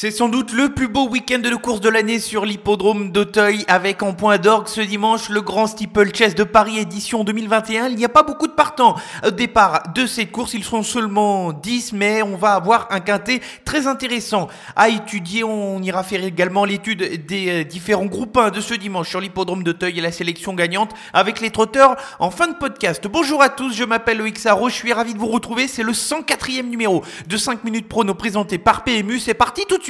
C'est sans doute le plus beau week-end de course de l'année sur l'hippodrome d'Auteuil avec en point d'orgue ce dimanche le grand steeplechase de Paris édition 2021. Il n'y a pas beaucoup de partants au départ de cette course, ils sont seulement 10 mais on va avoir un quintet très intéressant à étudier. On ira faire également l'étude des euh, différents groupes 1 de ce dimanche sur l'hippodrome d'Auteuil et la sélection gagnante avec les trotteurs en fin de podcast. Bonjour à tous, je m'appelle Loïc Sarro, je suis ravi de vous retrouver. C'est le 104e numéro de 5 minutes prono présenté par PMU. C'est parti tout de suite.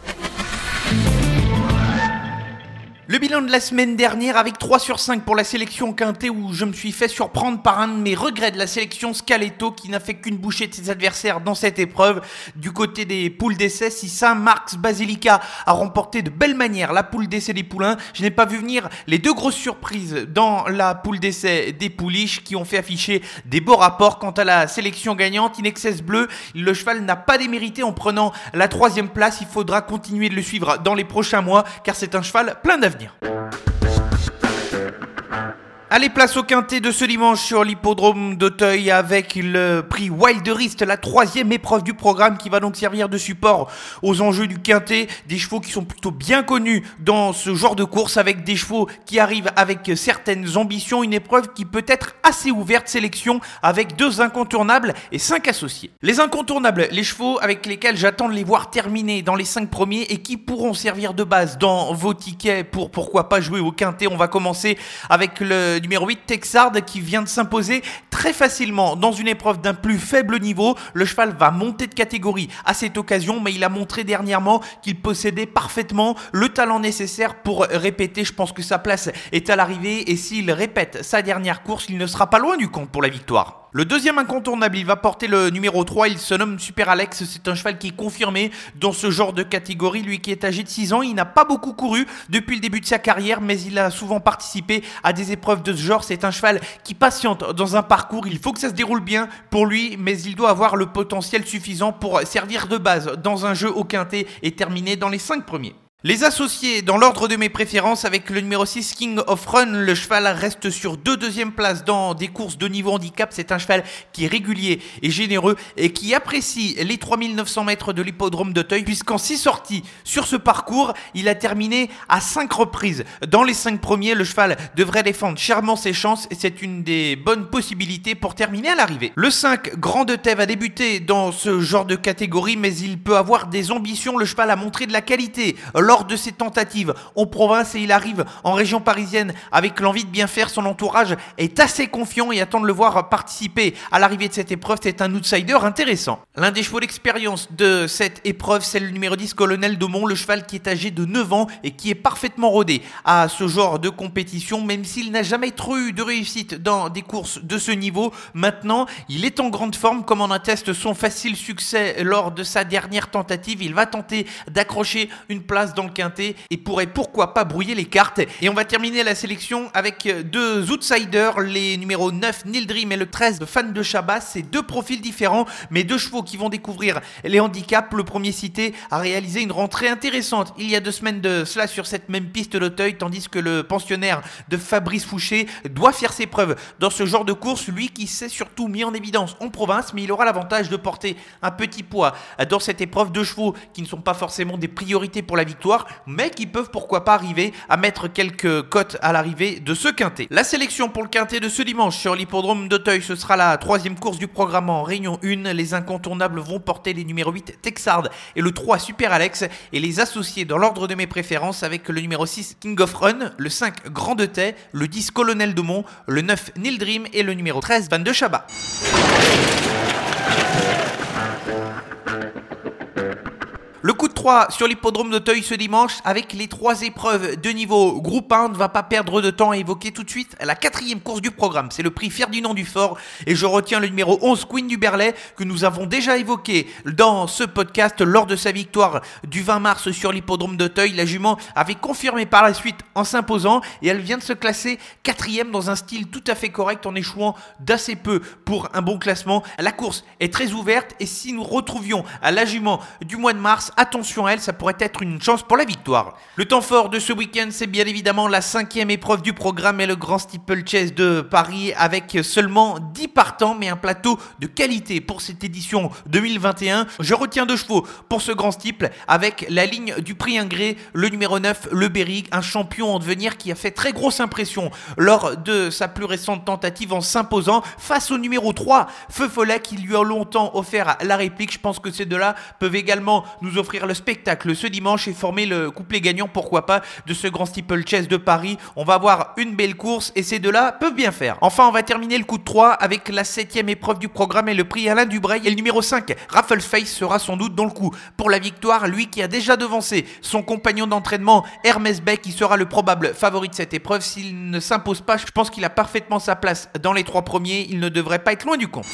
Le bilan de la semaine dernière avec 3 sur 5 pour la sélection Quintet où je me suis fait surprendre par un de mes regrets de la sélection Scaletto qui n'a fait qu'une bouchée de ses adversaires dans cette épreuve. Du côté des poules d'essai, si Saint-Marx Basilica a remporté de belle manière la poule d'essai des poulains, je n'ai pas vu venir les deux grosses surprises dans la poule d'essai des pouliches qui ont fait afficher des beaux rapports. Quant à la sélection gagnante, Inexcess Bleu, le cheval n'a pas démérité en prenant la troisième place. Il faudra continuer de le suivre dans les prochains mois car c'est un cheval plein d'avenir l'avenir. Allez, place au quintet de ce dimanche sur l'hippodrome d'Auteuil avec le prix Wilderist, la troisième épreuve du programme qui va donc servir de support aux enjeux du quintet. Des chevaux qui sont plutôt bien connus dans ce genre de course avec des chevaux qui arrivent avec certaines ambitions. Une épreuve qui peut être assez ouverte, sélection avec deux incontournables et cinq associés. Les incontournables, les chevaux avec lesquels j'attends de les voir terminer dans les cinq premiers et qui pourront servir de base dans vos tickets pour pourquoi pas jouer au quintet. On va commencer avec le numéro 8, Texard, qui vient de s'imposer très facilement dans une épreuve d'un plus faible niveau. Le cheval va monter de catégorie à cette occasion, mais il a montré dernièrement qu'il possédait parfaitement le talent nécessaire pour répéter. Je pense que sa place est à l'arrivée et s'il répète sa dernière course, il ne sera pas loin du compte pour la victoire. Le deuxième incontournable, il va porter le numéro 3, il se nomme Super Alex, c'est un cheval qui est confirmé dans ce genre de catégorie, lui qui est âgé de 6 ans, il n'a pas beaucoup couru depuis le début de sa carrière, mais il a souvent participé à des épreuves de ce genre, c'est un cheval qui patiente dans un il faut que ça se déroule bien pour lui, mais il doit avoir le potentiel suffisant pour servir de base dans un jeu au quintet et terminer dans les 5 premiers. Les associés dans l'ordre de mes préférences avec le numéro 6 King of Run, le cheval reste sur deux deuxièmes places dans des courses de niveau handicap. C'est un cheval qui est régulier et généreux et qui apprécie les 3900 mètres de l'hippodrome d'Auteuil puisqu'en six sorties sur ce parcours, il a terminé à 5 reprises. Dans les 5 premiers, le cheval devrait défendre chèrement ses chances et c'est une des bonnes possibilités pour terminer à l'arrivée. Le 5 Grand de Thèves a débuté dans ce genre de catégorie mais il peut avoir des ambitions. Le cheval a montré de la qualité lors de ses tentatives en province et il arrive en région parisienne avec l'envie de bien faire. Son entourage est assez confiant et attend de le voir participer à l'arrivée de cette épreuve. C'est un outsider intéressant. L'un des chevaux d'expérience de cette épreuve, c'est le numéro 10 Colonel Daumont, le cheval qui est âgé de 9 ans et qui est parfaitement rodé à ce genre de compétition, même s'il n'a jamais trop eu de réussite dans des courses de ce niveau. Maintenant, il est en grande forme, comme en atteste son facile succès lors de sa dernière tentative. Il va tenter d'accrocher une place dans le quintet et pourrait pourquoi pas brouiller les cartes. Et on va terminer la sélection avec deux outsiders, les numéros 9 Neil Dream et le 13 Fan de Shabbat. C'est deux profils différents, mais deux chevaux qui vont découvrir les handicaps. Le premier cité a réalisé une rentrée intéressante il y a deux semaines de cela sur cette même piste d'Auteuil, tandis que le pensionnaire de Fabrice Fouché doit faire ses preuves dans ce genre de course, lui qui s'est surtout mis en évidence en province, mais il aura l'avantage de porter un petit poids dans cette épreuve de chevaux qui ne sont pas forcément des priorités pour la victoire mais qui peuvent pourquoi pas arriver à mettre quelques cotes à l'arrivée de ce quintet. La sélection pour le quintet de ce dimanche sur l'hippodrome d'Auteuil, ce sera la troisième course du programme en Réunion 1. Les incontournables vont porter les numéros 8 Texard et le 3 Super Alex et les associer dans l'ordre de mes préférences avec le numéro 6 King of Run, le 5 Grand de Tay, le 10 Colonel de Mont, le 9 Neil Dream et le numéro 13 Van de Chabat. 3 sur l'hippodrome d'Auteuil ce dimanche avec les trois épreuves de niveau groupe 1. On ne va pas perdre de temps à évoquer tout de suite la quatrième course du programme. C'est le prix Ferdinand Dufort et je retiens le numéro 11 Queen du Berlay que nous avons déjà évoqué dans ce podcast lors de sa victoire du 20 mars sur l'hippodrome d'Auteuil. La jument avait confirmé par la suite en s'imposant et elle vient de se classer quatrième dans un style tout à fait correct en échouant d'assez peu pour un bon classement. La course est très ouverte et si nous retrouvions à la jument du mois de mars, attention elle, ça pourrait être une chance pour la victoire. Le temps fort de ce week-end, c'est bien évidemment la cinquième épreuve du programme et le Grand Steeple Chase de Paris avec seulement 10 partants mais un plateau de qualité pour cette édition 2021. Je retiens deux chevaux pour ce Grand Steeple avec la ligne du prix Ingré, le numéro 9, le Berrig, un champion en devenir qui a fait très grosse impression lors de sa plus récente tentative en s'imposant face au numéro 3, Feu Follet qui lui a longtemps offert la réplique. Je pense que ces deux-là peuvent également nous offrir le spectacle ce dimanche et former le couplet gagnant, pourquoi pas, de ce grand steeple chess de Paris. On va avoir une belle course et ces deux-là peuvent bien faire. Enfin, on va terminer le coup de 3 avec la septième épreuve du programme et le prix Alain Dubreuil. Et le numéro 5, Raffles Face, sera sans doute dans le coup pour la victoire. Lui qui a déjà devancé son compagnon d'entraînement Hermès Beck, qui sera le probable favori de cette épreuve. S'il ne s'impose pas, je pense qu'il a parfaitement sa place dans les trois premiers. Il ne devrait pas être loin du compte.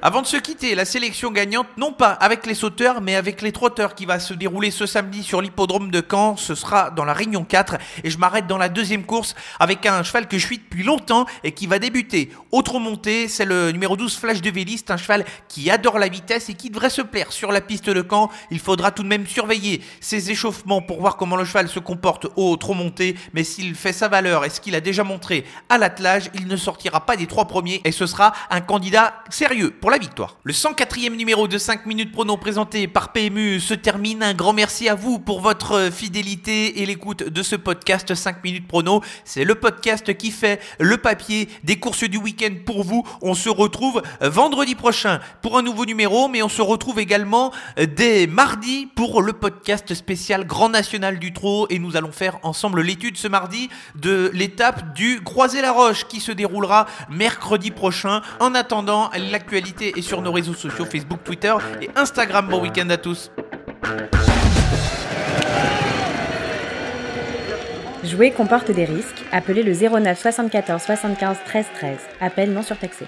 Avant de se quitter, la sélection gagnante, non pas avec les sauteurs, mais avec les trotteurs qui va se dérouler ce samedi sur l'hippodrome de Caen. Ce sera dans la Réunion 4 et je m'arrête dans la deuxième course avec un cheval que je suis depuis longtemps et qui va débuter. Autre montée, c'est le numéro 12 Flash de Véliste, un cheval qui adore la vitesse et qui devrait se plaire sur la piste de Caen. Il faudra tout de même surveiller ses échauffements pour voir comment le cheval se comporte au trop monté, mais s'il fait sa valeur et ce qu'il a déjà montré à l'attelage, il ne sortira pas des trois premiers et ce sera un candidat sérieux la victoire. Le 104e numéro de 5 minutes prono présenté par PMU se termine. Un grand merci à vous pour votre fidélité et l'écoute de ce podcast 5 minutes prono. C'est le podcast qui fait le papier des courses du week-end pour vous. On se retrouve vendredi prochain pour un nouveau numéro, mais on se retrouve également dès mardi pour le podcast spécial Grand National du Trot et nous allons faire ensemble l'étude ce mardi de l'étape du Croisé-la-Roche qui se déroulera mercredi prochain. En attendant, l'actualité et sur nos réseaux sociaux Facebook, Twitter et Instagram. Bon week-end à tous. Jouer comporte des risques. Appelez le 09 74 75 13 13. Appel non surtaxé.